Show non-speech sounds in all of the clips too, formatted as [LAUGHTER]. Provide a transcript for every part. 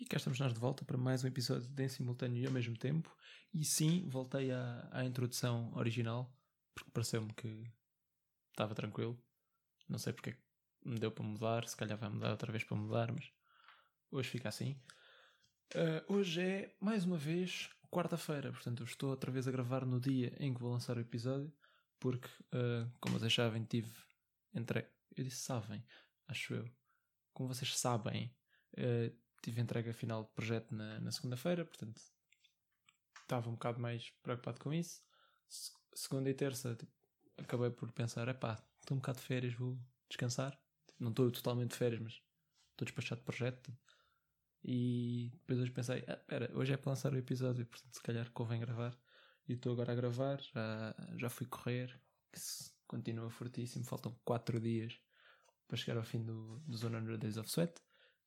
E cá estamos nós de volta para mais um episódio de em simultâneo e ao mesmo tempo. E sim, voltei à, à introdução original, porque pareceu-me que estava tranquilo. Não sei porque é me deu para mudar, se calhar vai mudar outra vez para mudar, mas hoje fica assim. Uh, hoje é, mais uma vez, quarta-feira, portanto eu estou outra vez a gravar no dia em que vou lançar o episódio, porque, uh, como vocês sabem, tive entre. Eu disse sabem, acho eu. Como vocês sabem, uh, tive entrega final de projeto na, na segunda-feira, portanto estava um bocado mais preocupado com isso. Se, segunda e terça tipo, acabei por pensar: é pá, estou um bocado de férias, vou descansar. Não estou totalmente de férias, mas estou despachado de projeto. E depois hoje pensei: ah, espera, hoje é para lançar o episódio, portanto se calhar convém gravar. E estou agora a gravar, já, já fui correr, que continua fortíssimo, faltam 4 dias para chegar ao fim do, do Zona Days of Sweat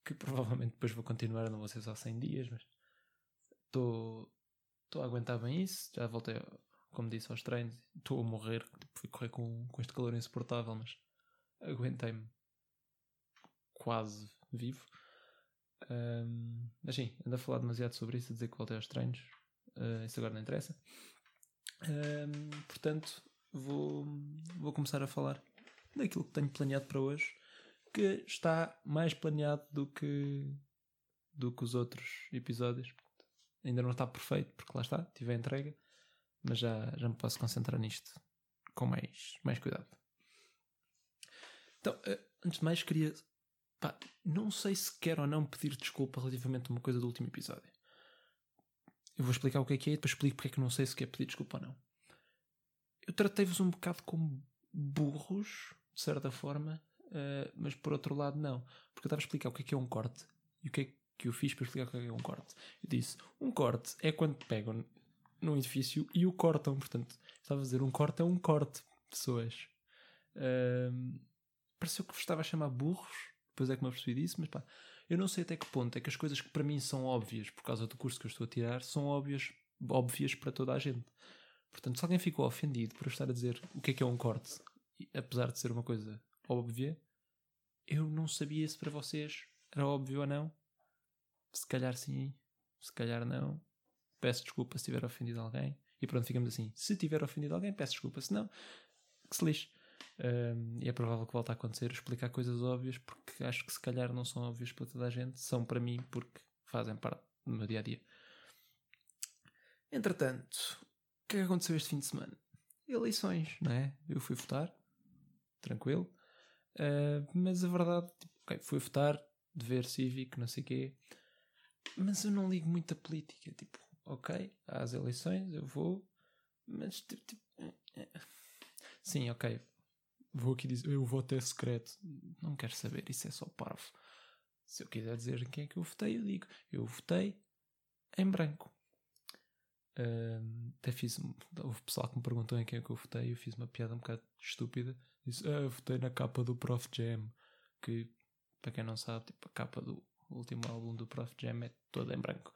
que [LAUGHS] provavelmente depois vou continuar, não vou ser só 100 dias, mas estou a aguentar bem isso. Já voltei, como disse, aos treinos. Estou a morrer, tipo, fui correr com, com este calor insuportável, mas aguentei-me quase vivo. Um, mas sim, ando a falar demasiado sobre isso, a dizer que voltei aos treinos. Uh, isso agora não interessa. Um, portanto, vou, vou começar a falar daquilo que tenho planeado para hoje que está mais planeado do que do que os outros episódios. Ainda não está perfeito, porque lá está, tive a entrega, mas já, já me posso concentrar nisto com mais, mais cuidado. Então, eh, antes de mais, queria. Pá, não sei se quero ou não pedir desculpa relativamente a uma coisa do último episódio. Eu vou explicar o que é que é e depois explico porque é que não sei se quer pedir desculpa ou não. Eu tratei-vos um bocado como burros, de certa forma, uh, mas por outro lado não. Porque eu estava a explicar o que é que é um corte e o que é que eu fiz para explicar o que é, que é um corte. Eu disse: um corte é quando pegam num edifício e o cortam. Portanto, estava a dizer: um corte é um corte, pessoas. Uh, pareceu que estava a chamar burros, depois é que me apercebi disso, mas pá, eu não sei até que ponto é que as coisas que para mim são óbvias por causa do curso que eu estou a tirar são óbvias, óbvias para toda a gente. Portanto, se alguém ficou ofendido por eu estar a dizer o que é que é um corte, apesar de ser uma coisa óbvia, eu não sabia se para vocês era óbvio ou não. Se calhar sim, se calhar não. Peço desculpa se tiver ofendido alguém. E pronto, ficamos assim. Se tiver ofendido alguém, peço desculpa. Se não, que se lixe. Um, e é provável que volte a acontecer explicar coisas óbvias porque acho que se calhar não são óbvias para toda a gente, são para mim porque fazem parte do meu dia a dia. Entretanto, o que é que aconteceu este fim de semana? Eleições, não é? Eu fui votar, tranquilo. Uh, mas a verdade, tipo, okay, fui votar, dever cívico, não sei o quê. Mas eu não ligo muito a política. Tipo, ok, às eleições eu vou, mas tipo. tipo é, é. Sim, ok. Vou aqui dizer, eu voto é secreto. Não quero saber, isso é só parvo. Se eu quiser dizer em quem é que eu votei, eu digo. Eu votei em branco. Uh, até fiz. Houve pessoal que me perguntou em quem é que eu votei. Eu fiz uma piada um bocado estúpida. Disse, ah, votei na capa do Prof Jam. Que, para quem não sabe, tipo, a capa do último álbum do Prof Jam é toda em branco.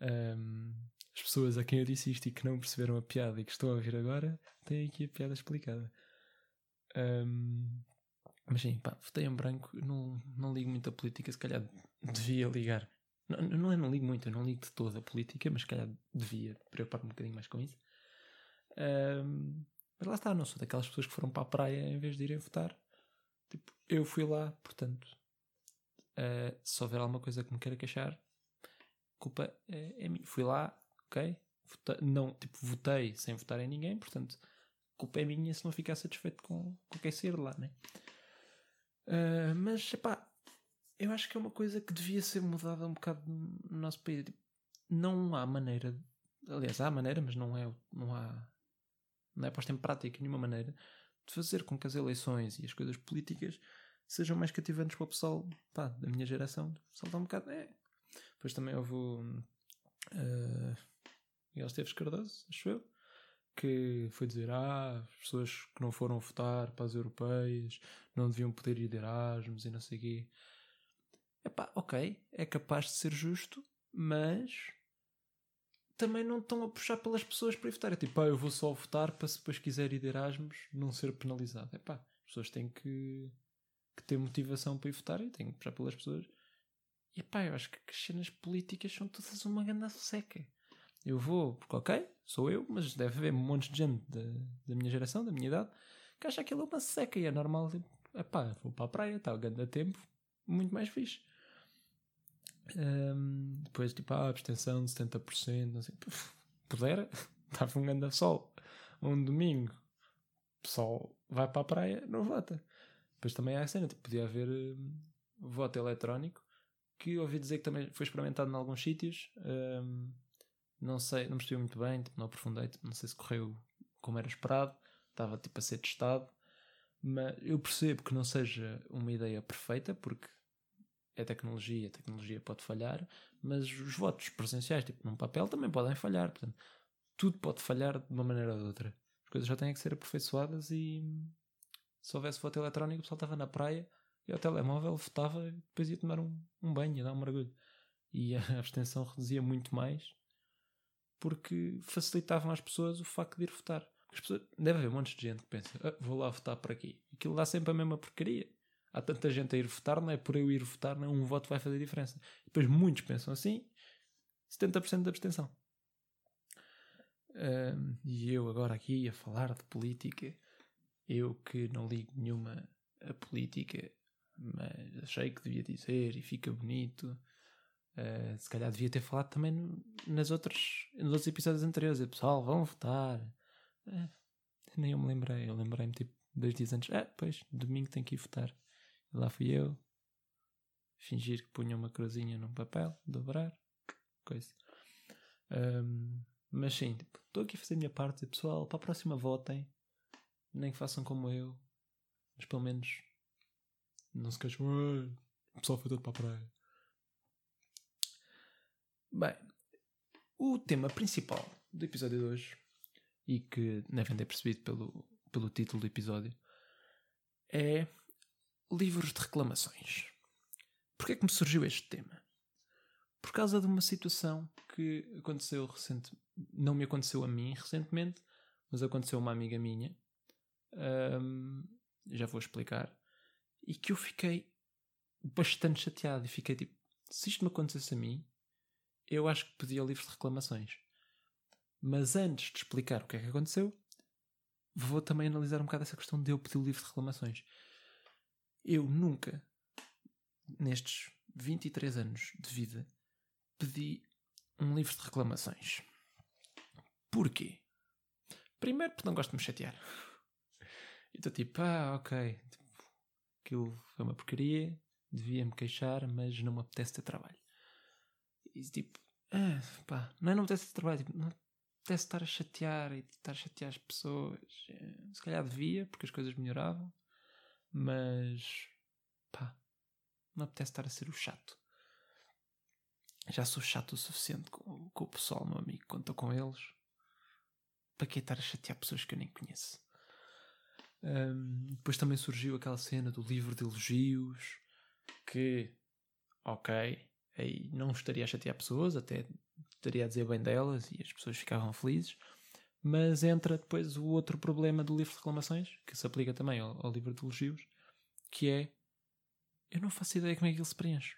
Um, as pessoas a quem eu disse isto e que não perceberam a piada e que estão a ouvir agora, têm aqui a piada explicada. Um, mas sim, pá, votei em branco. Não, não ligo muito a política. Se calhar devia ligar. Não, não é não ligo muito, eu não ligo de toda a política, mas se calhar devia preocupar-me um bocadinho mais com isso. Um, mas lá está, não sou daquelas pessoas que foram para a praia em vez de irem votar. Tipo, eu fui lá, portanto, uh, se houver alguma coisa que me queira queixar, culpa é, é minha. Fui lá, ok? Não, tipo, votei sem votar em ninguém, portanto, culpa é minha se não ficar satisfeito com, com quem sair de lá, né? Uh, mas, pá, eu acho que é uma coisa que devia ser mudada um bocado no nosso país. Tipo, não há maneira, aliás, há maneira, mas não é, não há não é posta em prática de nenhuma maneira, de fazer com que as eleições e as coisas políticas sejam mais cativantes para o pessoal pá, da minha geração. O pessoal um bocado. É. Depois também houve o uh, Miguel Esteves Cardoso, acho eu, que foi dizer: Ah, as pessoas que não foram votar para as europeias não deviam poder ir de Erasmus e não sei o quê. Epá, ok, é capaz de ser justo, mas também não estão a puxar pelas pessoas para ir votar. É tipo, ah, eu vou só votar para se depois quiser ir de Erasmus não ser penalizado. É pá, as pessoas têm que, que ter motivação para ir votar e têm que puxar pelas pessoas. E pá, eu acho que as cenas políticas são todas uma grande seca. Eu vou, porque ok, sou eu, mas deve haver um monte de gente da, da minha geração, da minha idade, que acha aquilo uma seca e é normal. Tipo, epá, vou para a praia, está grande tempo, muito mais fixe. Um, depois, tipo, a abstenção de 70%, não sei, pudera, [LAUGHS] estava um grande sol, um domingo, o pessoal vai para a praia, não vota. Depois também há a cena, tipo, podia haver um, voto eletrónico, que ouvi dizer que também foi experimentado em alguns sítios. Um, não sei, não me estive muito bem, tipo, não aprofundei, tipo, não sei se correu como era esperado, estava tipo a ser testado, mas eu percebo que não seja uma ideia perfeita, porque é tecnologia, a tecnologia pode falhar, mas os votos presenciais, tipo num papel, também podem falhar, portanto, tudo pode falhar de uma maneira ou de outra. As coisas já têm que ser aperfeiçoadas e se houvesse voto eletrónico, o pessoal estava na praia e ao telemóvel votava e depois ia tomar um, um banho, ia dar um mergulho. E a [LAUGHS] abstenção reduzia muito mais porque facilitavam às pessoas o facto de ir votar. As pessoas, deve haver um monte de gente que pensa, ah, vou lá votar por aqui. Aquilo dá sempre a mesma porcaria. Há tanta gente a ir votar, não é por eu ir votar, não, um voto vai fazer diferença. Depois muitos pensam assim, 70% de abstenção. E eu agora aqui a falar de política, eu que não ligo nenhuma a política, mas achei que devia dizer e fica bonito. Uh, se calhar devia ter falado também nas outras, nos outros episódios anteriores. E, pessoal, vão votar. Uh, nem eu me lembrei. Eu lembrei-me tipo dois dias antes. Ah, pois, domingo tem que ir votar. Lá fui eu. Fingir que punha uma cruzinha num papel, dobrar, coisa. Um, mas sim, tipo, estou aqui a fazer a minha parte. Pessoal, para a próxima votem. Nem que façam como eu. Mas pelo menos não se queixam. O pessoal foi todo para a praia. Bem, o tema principal do episódio de hoje, e que devem ter percebido pelo, pelo título do episódio, é livros de reclamações. Porquê é que me surgiu este tema? Por causa de uma situação que aconteceu recente, não me aconteceu a mim recentemente, mas aconteceu a uma amiga minha. Um, já vou explicar. E que eu fiquei bastante chateado e fiquei tipo, se isto me acontecesse a mim, eu acho que pedia o livro de reclamações. Mas antes de explicar o que é que aconteceu, vou também analisar um bocado essa questão de eu pedir o livro de reclamações. Eu nunca, nestes 23 anos de vida, pedi um livro de reclamações. Porquê? Primeiro porque não gosto de me chatear. E estou tipo, ah, ok, tipo, aquilo foi uma porcaria, devia me queixar, mas não me apetece ter trabalho. E tipo, ah, pá, não é não me apetece trabalho, tipo, não apetece estar a chatear e estar a chatear as pessoas. É, se calhar devia, porque as coisas melhoravam, mas pá, não apetece estar a ser o chato. Já sou chato o suficiente com, com o pessoal, meu amigo, conta com eles. Para que estar a chatear pessoas que eu nem conheço? Um, depois também surgiu aquela cena do livro de elogios que, ok, aí não estaria a chatear pessoas, até estaria a dizer bem delas e as pessoas ficavam felizes. Mas entra depois o outro problema do livro de reclamações, que se aplica também ao, ao livro de elogios, que é eu não faço ideia como é que ele se preenche.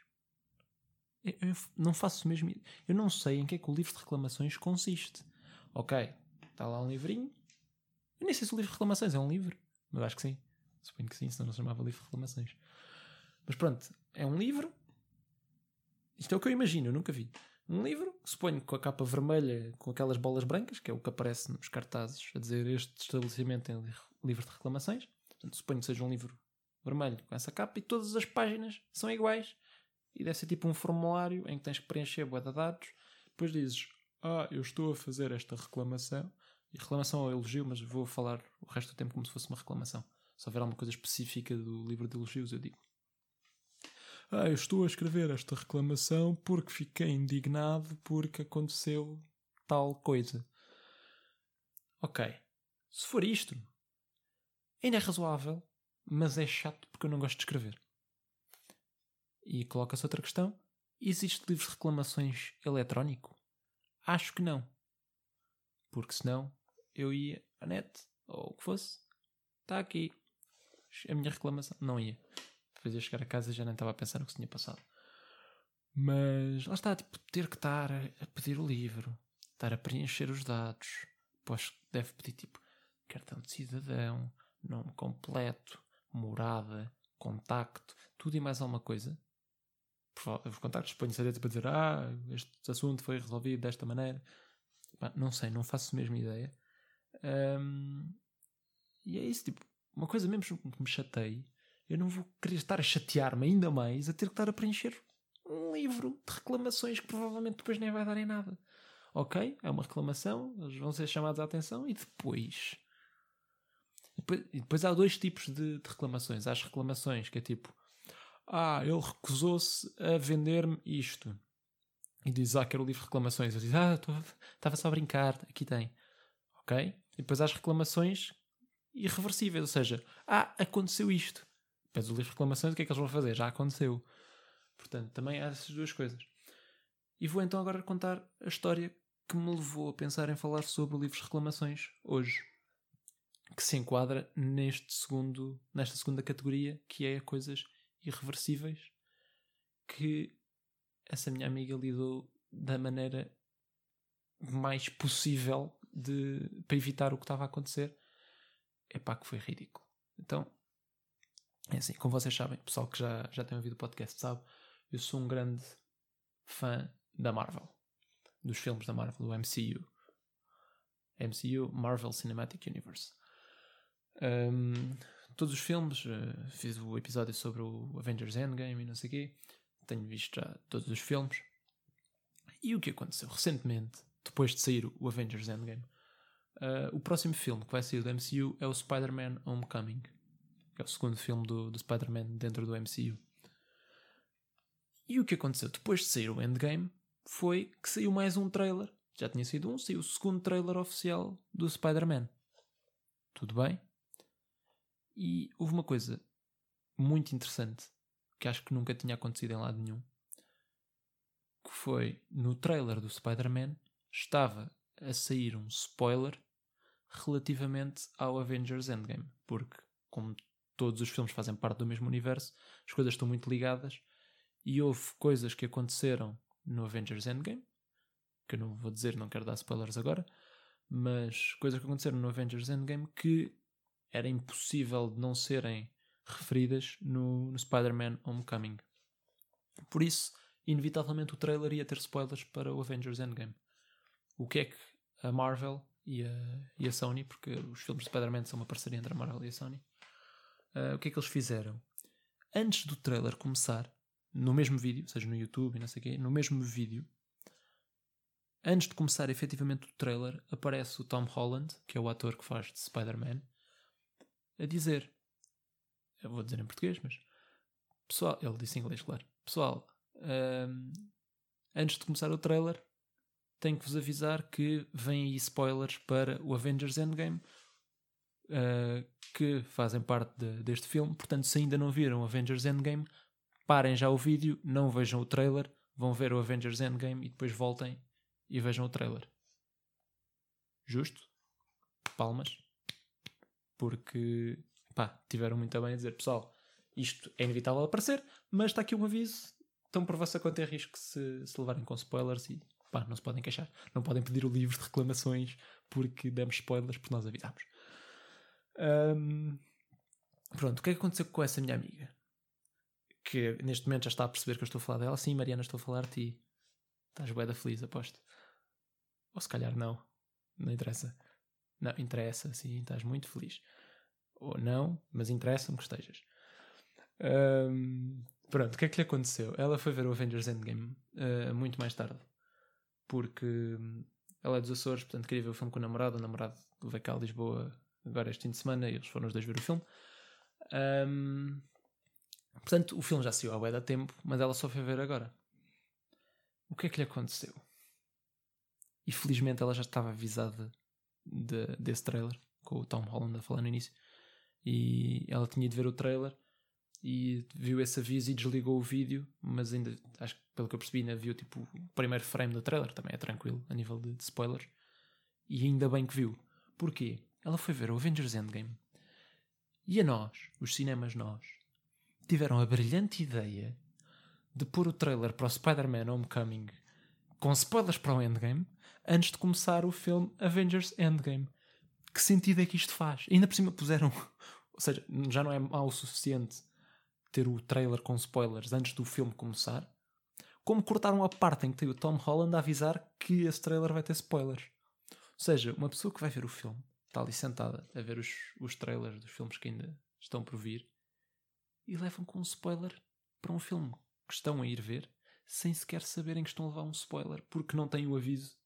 Eu, eu não faço mesmo. Eu não sei em que é que o livro de reclamações consiste. Ok, está lá um livrinho. Eu nem sei se o livro de reclamações é um livro, mas acho que sim. Suponho que sim, senão não se chamava livro de reclamações. Mas pronto, é um livro isto é o que eu imagino, eu nunca vi. Um livro, suponho com a capa vermelha, com aquelas bolas brancas, que é o que aparece nos cartazes a dizer este estabelecimento tem livro de reclamações. Portanto, suponho que seja um livro vermelho com essa capa e todas as páginas são iguais. E deve ser tipo um formulário em que tens que preencher boa de dados. Depois dizes, ah, eu estou a fazer esta reclamação. E reclamação ou elogio, mas vou falar o resto do tempo como se fosse uma reclamação. Se houver alguma coisa específica do livro de elogios, eu digo. Ah, eu estou a escrever esta reclamação porque fiquei indignado porque aconteceu tal coisa. Ok. Se for isto, ainda é razoável, mas é chato porque eu não gosto de escrever. E coloca-se outra questão: existe livro de reclamações eletrónico? Acho que não. Porque senão eu ia à net, ou o que fosse, está aqui a minha reclamação. Não ia depois ia chegar a casa e já nem estava a pensar no que se tinha passado. Mas lá está, tipo, ter que estar a pedir o livro, estar a preencher os dados. Pois deve pedir tipo cartão de cidadão, nome completo, morada, contacto, tudo e mais alguma coisa. Os contactos põem-se a para dizer ah, este assunto foi resolvido desta maneira. não sei, não faço mesmo ideia. Um, e é isso, tipo, uma coisa mesmo que me chatei, eu não vou querer estar a chatear-me ainda mais a ter que estar a preencher um livro de reclamações que provavelmente depois nem vai dar em nada. Ok, é uma reclamação, eles vão ser chamados à atenção e depois. Depois, depois há dois tipos de, de reclamações. Há as reclamações que é tipo: Ah, ele recusou-se a vender-me isto. E diz: Ah, quero o livro de reclamações. Eu diz: Ah, estava só a brincar, aqui tem. Ok? E depois há as reclamações irreversíveis, ou seja, ah, aconteceu isto. Pedes o livro de reclamações, o que é que eles vão fazer? Já aconteceu. Portanto, também há essas duas coisas. E vou então agora contar a história que me levou a pensar em falar sobre o livro de reclamações hoje. Que se enquadra neste segundo, nesta segunda categoria, que é coisas irreversíveis, que essa minha amiga lidou da maneira mais possível de, para evitar o que estava a acontecer. É pá, que foi ridículo. Então, é assim, como vocês sabem, o pessoal que já, já tem ouvido o podcast sabe, eu sou um grande fã da Marvel, dos filmes da Marvel, do MCU. MCU, Marvel Cinematic Universe. Um, todos os filmes, uh, fiz o episódio sobre o Avengers Endgame e não sei o quê. Tenho visto já todos os filmes. E o que aconteceu? Recentemente, depois de sair o Avengers Endgame, uh, o próximo filme que vai sair do MCU é o Spider-Man Homecoming. Que é o segundo filme do, do Spider-Man dentro do MCU. E o que aconteceu depois de sair o Endgame foi que saiu mais um trailer. Já tinha sido um, saiu o segundo trailer oficial do Spider-Man. Tudo bem? E houve uma coisa muito interessante que acho que nunca tinha acontecido em lado nenhum. Que foi no trailer do Spider-Man estava a sair um spoiler relativamente ao Avengers Endgame. Porque, como todos os filmes fazem parte do mesmo universo, as coisas estão muito ligadas e houve coisas que aconteceram no Avengers Endgame, que eu não vou dizer, não quero dar spoilers agora, mas coisas que aconteceram no Avengers Endgame que era impossível de não serem referidas no, no Spider-Man Homecoming. Por isso, inevitavelmente o trailer ia ter spoilers para o Avengers Endgame. O que é que a Marvel e a, e a Sony, porque os filmes de Spider-Man são uma parceria entre a Marvel e a Sony, uh, o que é que eles fizeram? Antes do trailer começar, no mesmo vídeo, seja no YouTube e não sei o quê, no mesmo vídeo, antes de começar efetivamente o trailer, aparece o Tom Holland, que é o ator que faz de Spider-Man, a dizer: Eu vou dizer em português, mas. Pessoal, ele disse em inglês, claro. Pessoal, um, antes de começar o trailer, tenho que vos avisar que vêm aí spoilers para o Avengers Endgame. Uh, que fazem parte de, deste filme, portanto, se ainda não viram Avengers Endgame, parem já o vídeo, não vejam o trailer, vão ver o Avengers Endgame e depois voltem e vejam o trailer. Justo? Palmas. Porque, pá, tiveram muito bem a dizer, pessoal, isto é inevitável aparecer, mas está aqui um aviso, estão por vossa conta em risco se, se levarem com spoilers e, pá, não se podem queixar. Não podem pedir o livro de reclamações porque demos spoilers porque nós avisámos. Um, pronto, o que é que aconteceu com essa minha amiga? que neste momento já está a perceber que eu estou a falar dela. Sim, Mariana, estou a falar de ti. Estás bué da feliz, aposto. Ou se calhar não. Não interessa. Não, interessa, sim, estás muito feliz. Ou não, mas interessa-me que estejas. Um, pronto, o que é que lhe aconteceu? Ela foi ver o Avengers Endgame uh, muito mais tarde. Porque hum, ela é dos Açores, portanto queria ver o filme com o namorado. O namorado veio cá a Lisboa agora este fim de semana e eles foram os dois ver o filme. Um, Portanto, o filme já saiu há da tempo, mas ela só foi ver agora. O que é que lhe aconteceu? E felizmente ela já estava avisada de, desse trailer, com o Tom Holland a falar no início. E ela tinha de ver o trailer e viu esse aviso e desligou o vídeo, mas ainda, acho que pelo que eu percebi, ainda viu tipo o primeiro frame do trailer, também é tranquilo a nível de, de spoilers. E ainda bem que viu. Porquê? Ela foi ver o Avengers Endgame. E a nós, os cinemas nós, tiveram a brilhante ideia de pôr o trailer para o Spider-Man Homecoming com spoilers para o Endgame antes de começar o filme Avengers Endgame. Que sentido é que isto faz? Ainda por cima puseram. [LAUGHS] Ou seja, já não é mal o suficiente ter o trailer com spoilers antes do filme começar. Como cortaram a parte em que tem o Tom Holland a avisar que esse trailer vai ter spoilers. Ou seja, uma pessoa que vai ver o filme está ali sentada a ver os, os trailers dos filmes que ainda estão por vir e levam com um spoiler para um filme que estão a ir ver sem sequer saberem que estão a levar um spoiler porque não têm o aviso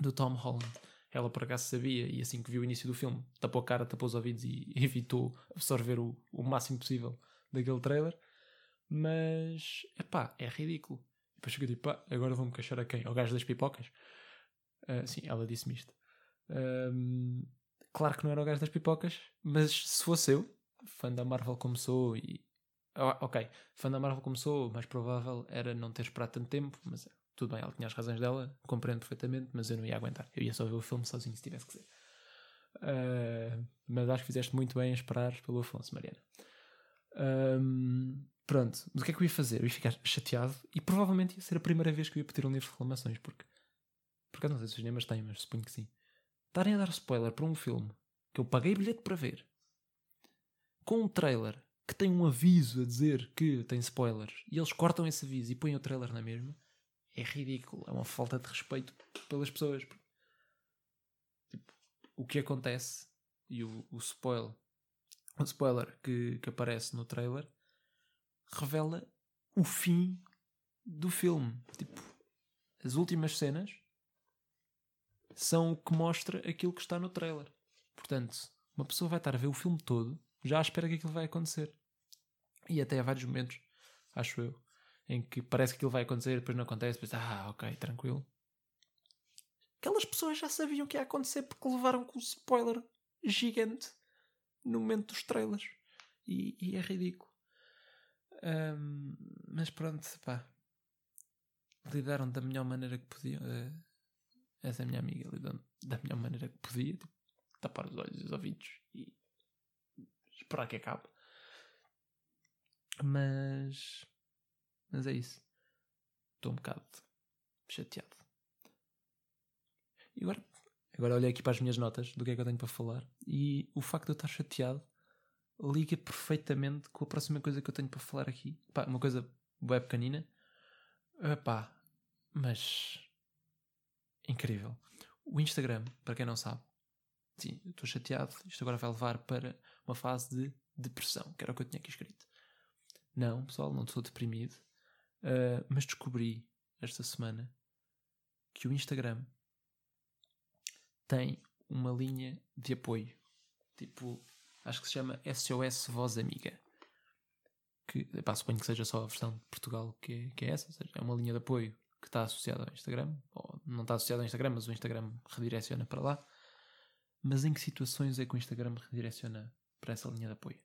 do Tom Holland. Ela por acaso sabia e assim que viu o início do filme tapou a cara, tapou os ouvidos e [LAUGHS] evitou absorver o, o máximo possível daquele trailer. Mas, epá, é ridículo. Depois fica tipo, pá, agora vou-me queixar a quem? Ao gajo das pipocas? Uh, sim, ela disse-me isto. Um, claro que não era o gajo das pipocas, mas se fosse eu, fã da Marvel como sou e. ok, fã da Marvel como sou, mais provável era não ter esperado tanto tempo, mas tudo bem, ela tinha as razões dela, compreendo perfeitamente, mas eu não ia aguentar. Eu ia só ver o filme sozinho se tivesse que ser. Uh, mas acho que fizeste muito bem em esperar pelo Afonso, Mariana. Um, pronto, do que é que eu ia fazer? Eu ia ficar chateado e provavelmente ia ser a primeira vez que eu ia pedir um livro de reclamações, porque. Porque eu não sei se os cinemas têm, mas suponho que sim. Estarem a dar spoiler para um filme que eu paguei bilhete para ver, com um trailer que tem um aviso a dizer que tem spoilers e eles cortam esse aviso e põem o trailer na mesma é ridículo, é uma falta de respeito pelas pessoas. Tipo, o que acontece e o, o spoiler, o spoiler que, que aparece no trailer revela o fim do filme. Tipo, as últimas cenas são o que mostra aquilo que está no trailer. Portanto, uma pessoa vai estar a ver o filme todo já à espera que aquilo vai acontecer. E até há vários momentos, acho eu, em que parece que aquilo vai acontecer, depois não acontece, depois, ah, ok, tranquilo. Aquelas pessoas já sabiam que ia acontecer porque levaram com um spoiler gigante no momento dos trailers. E, e é ridículo. Um, mas pronto, pá. Lidaram da melhor maneira que podiam. Uh, essa é minha amiga lidou da melhor maneira que podia. Tipo, tapar os olhos e os ouvidos e esperar que acabe. Mas mas é isso. Estou um bocado chateado. E agora, agora olhei aqui para as minhas notas do que é que eu tenho para falar. E o facto de eu estar chateado liga perfeitamente com a próxima coisa que eu tenho para falar aqui. Pá, uma coisa web pequenina. Pá, mas incrível. O Instagram, para quem não sabe, sim, estou chateado. Isto agora vai levar para uma fase de depressão, que era o que eu tinha aqui escrito. Não, pessoal, não estou deprimido. Uh, mas descobri esta semana que o Instagram tem uma linha de apoio. Tipo, acho que se chama SOS Voz Amiga. Que, pá, suponho que seja só a versão de Portugal que é, que é essa. Ou seja, é uma linha de apoio que está associada ao Instagram. Ou não está associada ao Instagram, mas o Instagram redireciona para lá. Mas em que situações é que o Instagram redireciona para essa linha de apoio?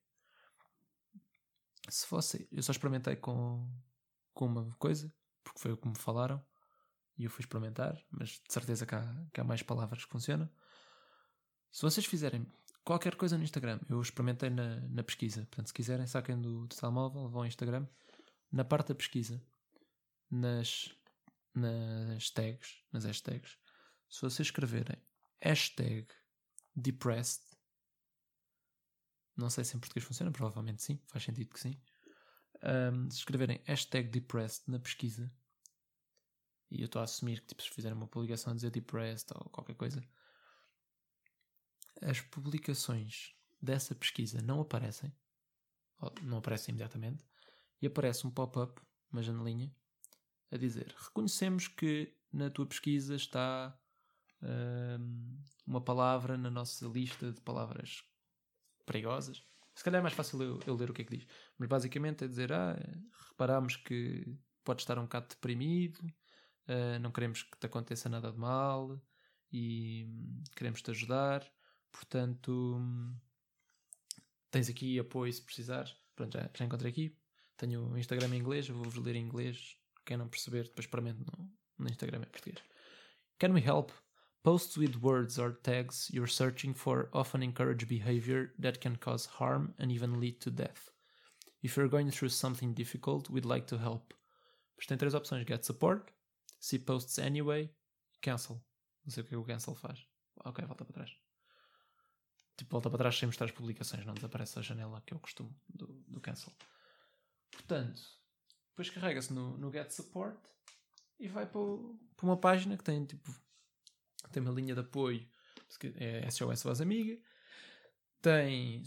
Se fosse, eu só experimentei com, com uma coisa, porque foi o que me falaram e eu fui experimentar, mas de certeza que há, que há mais palavras que funcionam. Se vocês fizerem qualquer coisa no Instagram, eu experimentei na, na pesquisa, portanto, se quiserem, saquem do, do telemóvel, vão ao Instagram, na parte da pesquisa, nas, nas tags, nas hashtags, se vocês escreverem hashtag depressed, não sei se em português funciona, provavelmente sim, faz sentido que sim. Um, se escreverem hashtag depressed na pesquisa, e eu estou a assumir que tipo, se fizerem uma publicação a dizer depressed ou qualquer coisa, as publicações dessa pesquisa não aparecem, não aparecem imediatamente, e aparece um pop-up, uma janelinha, a dizer: Reconhecemos que na tua pesquisa está um, uma palavra na nossa lista de palavras perigosas se calhar é mais fácil eu, eu, ler o que é que diz. Mas basicamente é dizer: ah, reparamos que podes estar um bocado deprimido, uh, não queremos que te aconteça nada de mal e hum, queremos te ajudar. Portanto, hum, tens aqui apoio se precisares. Pronto, já, já encontrei aqui. Tenho o Instagram em inglês, vou-vos ler em inglês. Quem não perceber, depois experimento no, no Instagram em português. Can we help? Posts with words or tags you're searching for often encourage behavior that can cause harm and even lead to death. If you're going through something difficult, we'd like to help. Depois tem três opções: Get Support, See Posts Anyway Cancel. Não sei o que o cancel faz. Ok, volta para trás. Tipo, volta para trás sem mostrar as publicações, não desaparece a janela que é o costume do, do cancel. Portanto, depois carrega-se no, no Get Support e vai para, para uma página que tem tipo tem uma linha de apoio é SOS Voz Amiga. Tem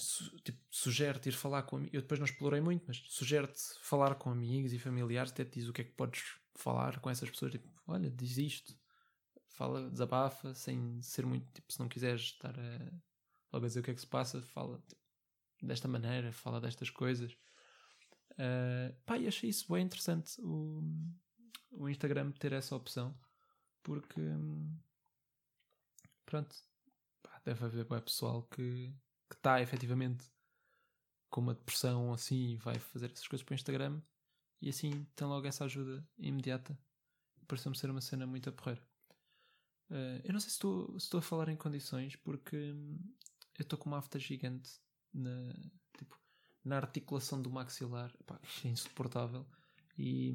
tipo, sugere-te ir falar com eu depois não explorei muito mas sugere-te falar com amigos e familiares até te diz o que é que podes falar com essas pessoas tipo, olha, diz isto fala, desabafa sem ser muito tipo, se não quiseres estar a logo dizer o que é que se passa fala tipo, desta maneira, fala destas coisas uh, pá, achei isso bem interessante o, o Instagram ter essa opção porque pronto pá, deve haver pessoal que que está efetivamente com uma depressão assim e vai fazer essas coisas para o Instagram e assim tem logo essa ajuda imediata. Pareceu-me ser uma cena muito a porrer. Uh, eu não sei se estou, se estou a falar em condições porque hum, eu estou com uma afta gigante na, tipo, na articulação do maxilar. Epá, é insuportável e,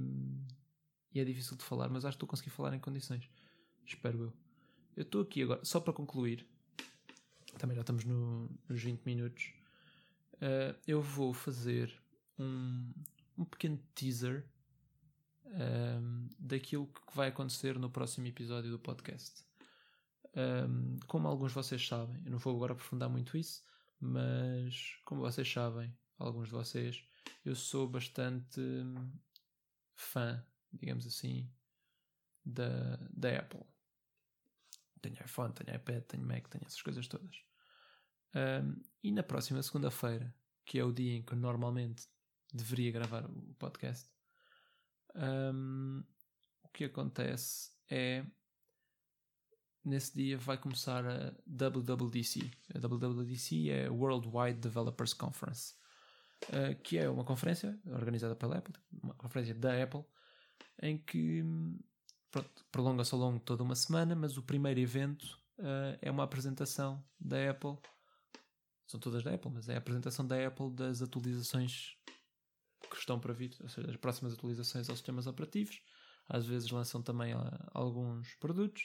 e é difícil de falar, mas acho que estou a conseguir falar em condições. Espero eu. Eu estou aqui agora, só para concluir, também já estamos no, nos 20 minutos. Uh, eu vou fazer um, um pequeno teaser um, ehm, daquilo que vai acontecer no próximo episódio do podcast. Um, ehm, como alguns de vocês sabem, eu não vou agora aprofundar muito isso, mas como vocês sabem, alguns de vocês, eu sou bastante fã, digamos assim, da, da Apple. Tenho iPhone, tenho iPad, tenho Mac, tenho essas coisas todas. Um, e na próxima segunda-feira, que é o dia em que normalmente deveria gravar o podcast, um, o que acontece é nesse dia vai começar a WWDC. A WWDC é World Wide Developers Conference, uh, que é uma conferência organizada pela Apple, uma conferência da Apple, em que prolonga-se ao longo de toda uma semana, mas o primeiro evento uh, é uma apresentação da Apple. São todas da Apple, mas é a apresentação da Apple das atualizações que estão para vir, ou seja, as próximas atualizações aos sistemas operativos. Às vezes lançam também uh, alguns produtos,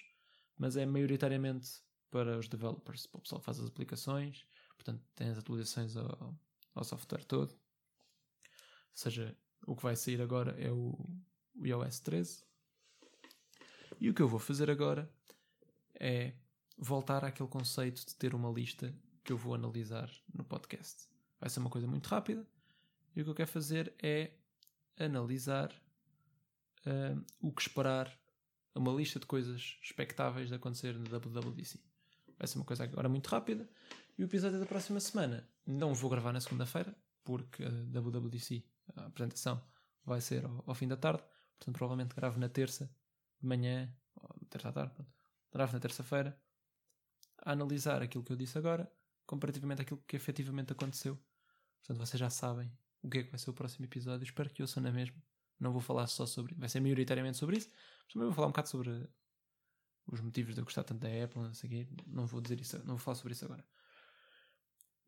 mas é maioritariamente para os developers, para o pessoal que faz as aplicações. Portanto, tem as atualizações ao, ao software todo. Ou seja, o que vai sair agora é o, o iOS 13 e o que eu vou fazer agora é voltar àquele conceito de ter uma lista que eu vou analisar no podcast. Vai ser uma coisa muito rápida e o que eu quero fazer é analisar uh, o que esperar, uma lista de coisas expectáveis de acontecer no WWDC. Vai ser uma coisa agora muito rápida e o episódio da próxima semana não vou gravar na segunda-feira porque a WWDC, a apresentação, vai ser ao, ao fim da tarde, portanto provavelmente gravo na terça de manhã, ou terça à tarde, gravo na terça-feira, a analisar aquilo que eu disse agora, comparativamente àquilo que efetivamente aconteceu. Portanto, vocês já sabem o que é que vai ser o próximo episódio. Espero que ouçam na mesma. Não vou falar só sobre. Vai ser maioritariamente sobre isso. Mas também vou falar um bocado sobre os motivos de eu gostar tanto da Apple. Não sei o quê. Não vou dizer isso. Não vou falar sobre isso agora.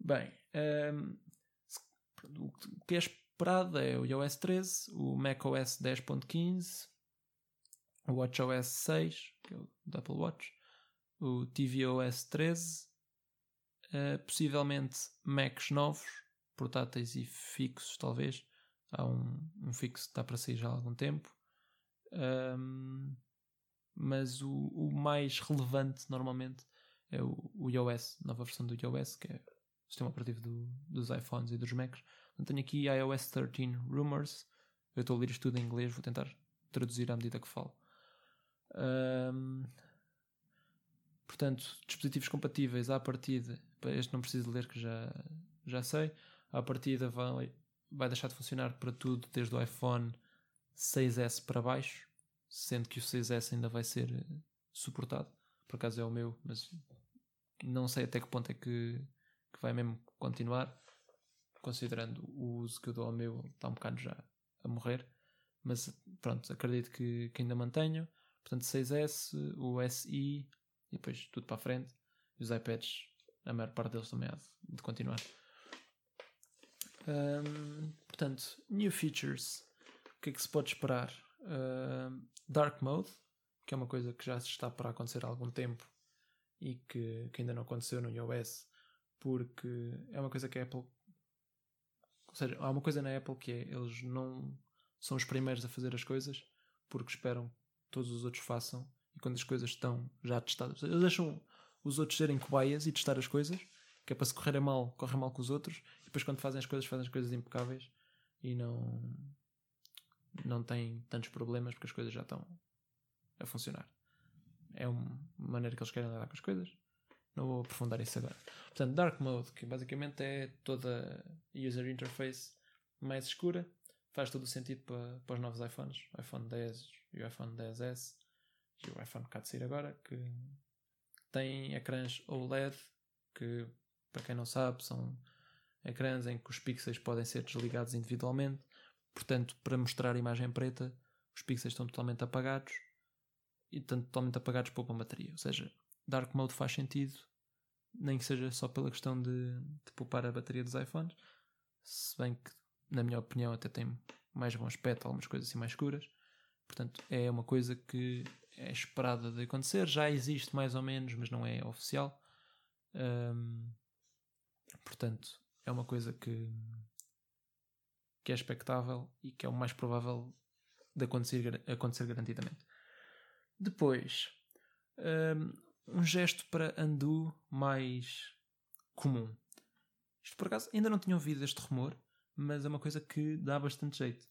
Bem. Um, o que é esperado é o iOS 13, o macOS 10.15, o WatchOS 6, que é o Apple Watch, o tvOS 13, uh, possivelmente Macs novos, portáteis e fixos, talvez. Há um, um fixo que está para sair já há algum tempo. Um, mas o, o, mais relevante normalmente é o, o iOS, nova versão do iOS, que é o sistema operativo do, dos iPhones e dos Macs. Então tenho aqui iOS 13 Rumors. Eu estou a ler isto tudo em inglês, vou tentar traduzir à medida que falo. Um, portanto, dispositivos compatíveis à partida, este não preciso ler que já, já sei, à partida vai, vai deixar de funcionar para tudo desde o iPhone 6S para baixo, sendo que o 6S ainda vai ser suportado. Por acaso é o meu, mas não sei até que ponto é que, que vai mesmo continuar, considerando o uso que eu dou ao meu, está um bocado já a morrer. Mas pronto, acredito que, que ainda mantenho. Portanto, 6S, o SI e depois tudo para a frente. E os iPads, a maior parte deles também há de continuar. Um, portanto, new features. O que é que se pode esperar? Dark Mode, que é uma coisa que já está para acontecer há algum tempo e que, que ainda não aconteceu no iOS, porque é uma coisa que a Apple. Ou seja, há uma coisa na Apple que é eles não são os primeiros a fazer as coisas porque esperam que todos os outros façam e quando as coisas estão já testadas. Eles deixam os outros serem cobaias e testar as coisas, que é para se correrem mal, correm mal com os outros, e depois quando fazem as coisas, fazem as coisas impecáveis e não, não têm tantos problemas porque as coisas já estão a funcionar. É uma maneira que eles querem lidar com as coisas. Não vou aprofundar isso agora. Portanto, Dark Mode, que basicamente é toda a user interface mais escura, faz todo o sentido para, para os novos iPhones, iPhone 10 e o iPhone 10S e o iPhone que há de sair agora, que têm ecrãs OLED, que para quem não sabe são ecrãs em que os pixels podem ser desligados individualmente, portanto, para mostrar a imagem preta, os pixels estão totalmente apagados e estão totalmente apagados poupam bateria. Ou seja, Dark Mode faz sentido, nem que seja só pela questão de, de poupar a bateria dos iPhones, se bem que, na minha opinião, até tem mais bom aspecto, algumas coisas assim mais escuras. Portanto, é uma coisa que é esperada de acontecer, já existe mais ou menos, mas não é oficial. Um, portanto, é uma coisa que, que é expectável e que é o mais provável de acontecer, acontecer garantidamente. Depois, um, um gesto para undo mais comum. Isto por acaso ainda não tinha ouvido este rumor, mas é uma coisa que dá bastante jeito.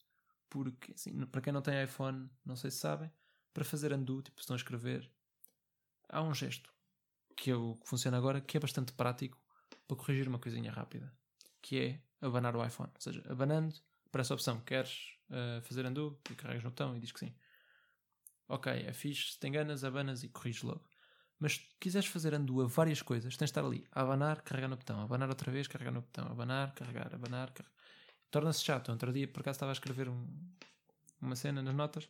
Porque, assim, para quem não tem iPhone, não sei se sabem, para fazer undo, tipo, se estão a escrever, há um gesto que, eu, que funciona agora que é bastante prático para corrigir uma coisinha rápida, que é abanar o iPhone. Ou seja, abanando, para essa opção, queres uh, fazer undo? E carregas no botão e diz que sim. Ok, é fixe, se te enganas, abanas e corriges logo. Mas se quiseres fazer undo a várias coisas, tens de estar ali, a abanar, carregar no botão, abanar outra vez, carregar no botão, abanar, carregar, abanar, carregar. Torna-se chato. Outro dia, por acaso, estava a escrever um, uma cena nas notas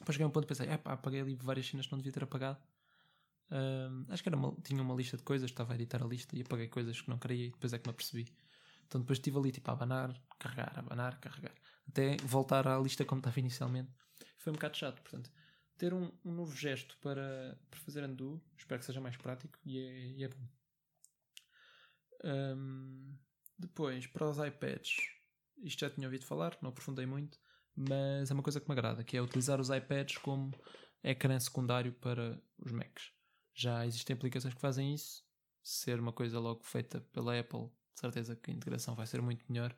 depois cheguei a um ponto e pensei, é pá, apaguei ali várias cenas que não devia ter apagado. acho que era uma, tinha uma lista de coisas, estava a editar a lista e apaguei coisas que não queria e depois é que me apercebi. Então depois estive ali tipo a abanar, carregar, abanar, carregar. Até voltar à lista como estava inicialmente. Foi um bocado chato, portanto. Ter um, um novo gesto para, para fazer undo, espero que seja mais prático e é, e é bom. Um, depois, para os iPads, isto já tinha ouvido falar, não aprofundei muito mas é uma coisa que me agrada, que é utilizar os iPads como ecrã secundário para os Macs. Já existem aplicações que fazem isso, ser uma coisa logo feita pela Apple, certeza que a integração vai ser muito melhor,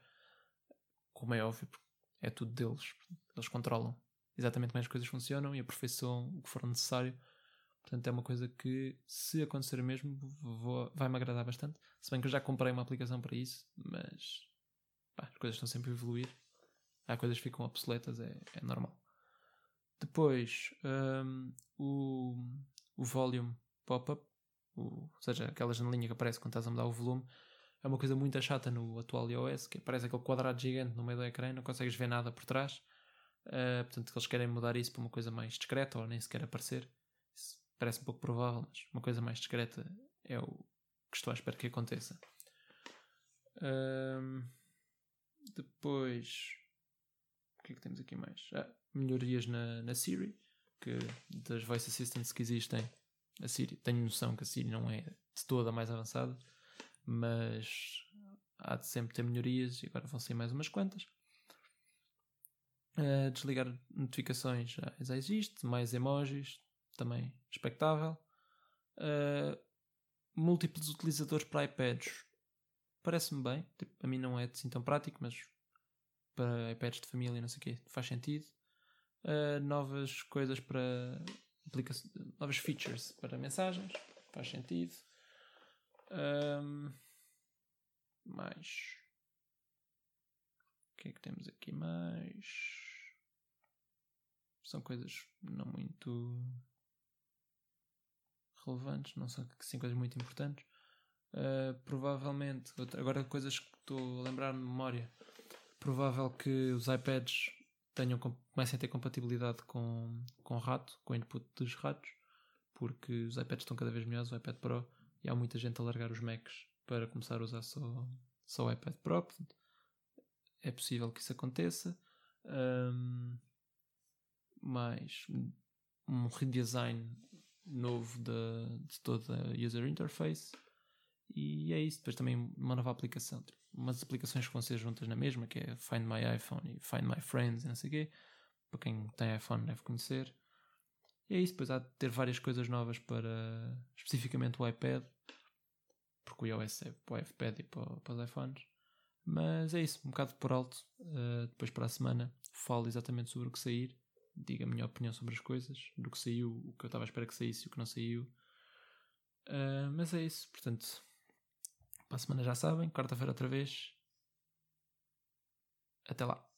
como é óbvio, é tudo deles, eles controlam exatamente como as coisas funcionam e aperfeiçoam o que for necessário. Portanto, é uma coisa que, se acontecer mesmo, vai-me agradar bastante. Se bem que eu já comprei uma aplicação para isso, mas pá, as coisas estão sempre a evoluir há coisas que ficam obsoletas, é, é normal. Depois, um, o, o volume pop-up, ou seja, aquela janelinha que aparece quando estás a mudar o volume, é uma coisa muito chata no atual iOS, que aparece aquele quadrado gigante no meio do ecrã, não consegues ver nada por trás. Uh, portanto, eles querem mudar isso para uma coisa mais discreta ou nem sequer aparecer. Isso parece um pouco provável, mas uma coisa mais discreta é o que estou à espera que aconteça. Um, depois, o que é que temos aqui mais? Ah, melhorias na, na Siri, que das voice assistants que existem, a Siri, tenho noção que a Siri não é de toda mais avançada, mas há de sempre ter melhorias e agora vão ser mais umas quantas. Uh, desligar notificações já, já existe, mais emojis, também expectável. Uh, múltiplos utilizadores para iPads parece-me bem. Tipo, a mim não é assim tão prático, mas para iPads de família, não sei o quê, faz sentido. Uh, novas coisas para novas features para mensagens, faz sentido. Um, mais o que é que temos aqui mais? São coisas não muito relevantes, não são assim coisas muito importantes. Uh, provavelmente, agora coisas que estou a lembrar de memória provável que os iPads tenham, comecem a ter compatibilidade com, com rato, com o input dos ratos, porque os iPads estão cada vez melhores, o iPad Pro, e há muita gente a largar os Macs para começar a usar só, só o iPad. Portanto, é possível que isso aconteça. Um, mais um redesign novo de, de toda a user interface. E é isso. Depois também uma nova aplicação. Tipo, umas aplicações que vão ser juntas na mesma, que é Find My iPhone e Find My Friends e não sei o quê. Para quem tem iPhone deve conhecer. É isso. Depois há de ter várias coisas novas para especificamente o iPad. Porque o iOS é para o iPad e para, para os iPhones. Mas é isso, um bocado por alto. Uh, depois para a semana falo exatamente sobre o que sair. Digo a minha opinião sobre as coisas, do que saiu, o que eu estava a esperar que saísse e o que não saiu. Uh, mas é isso, portanto, para a semana já sabem, quarta-feira outra vez. Até lá.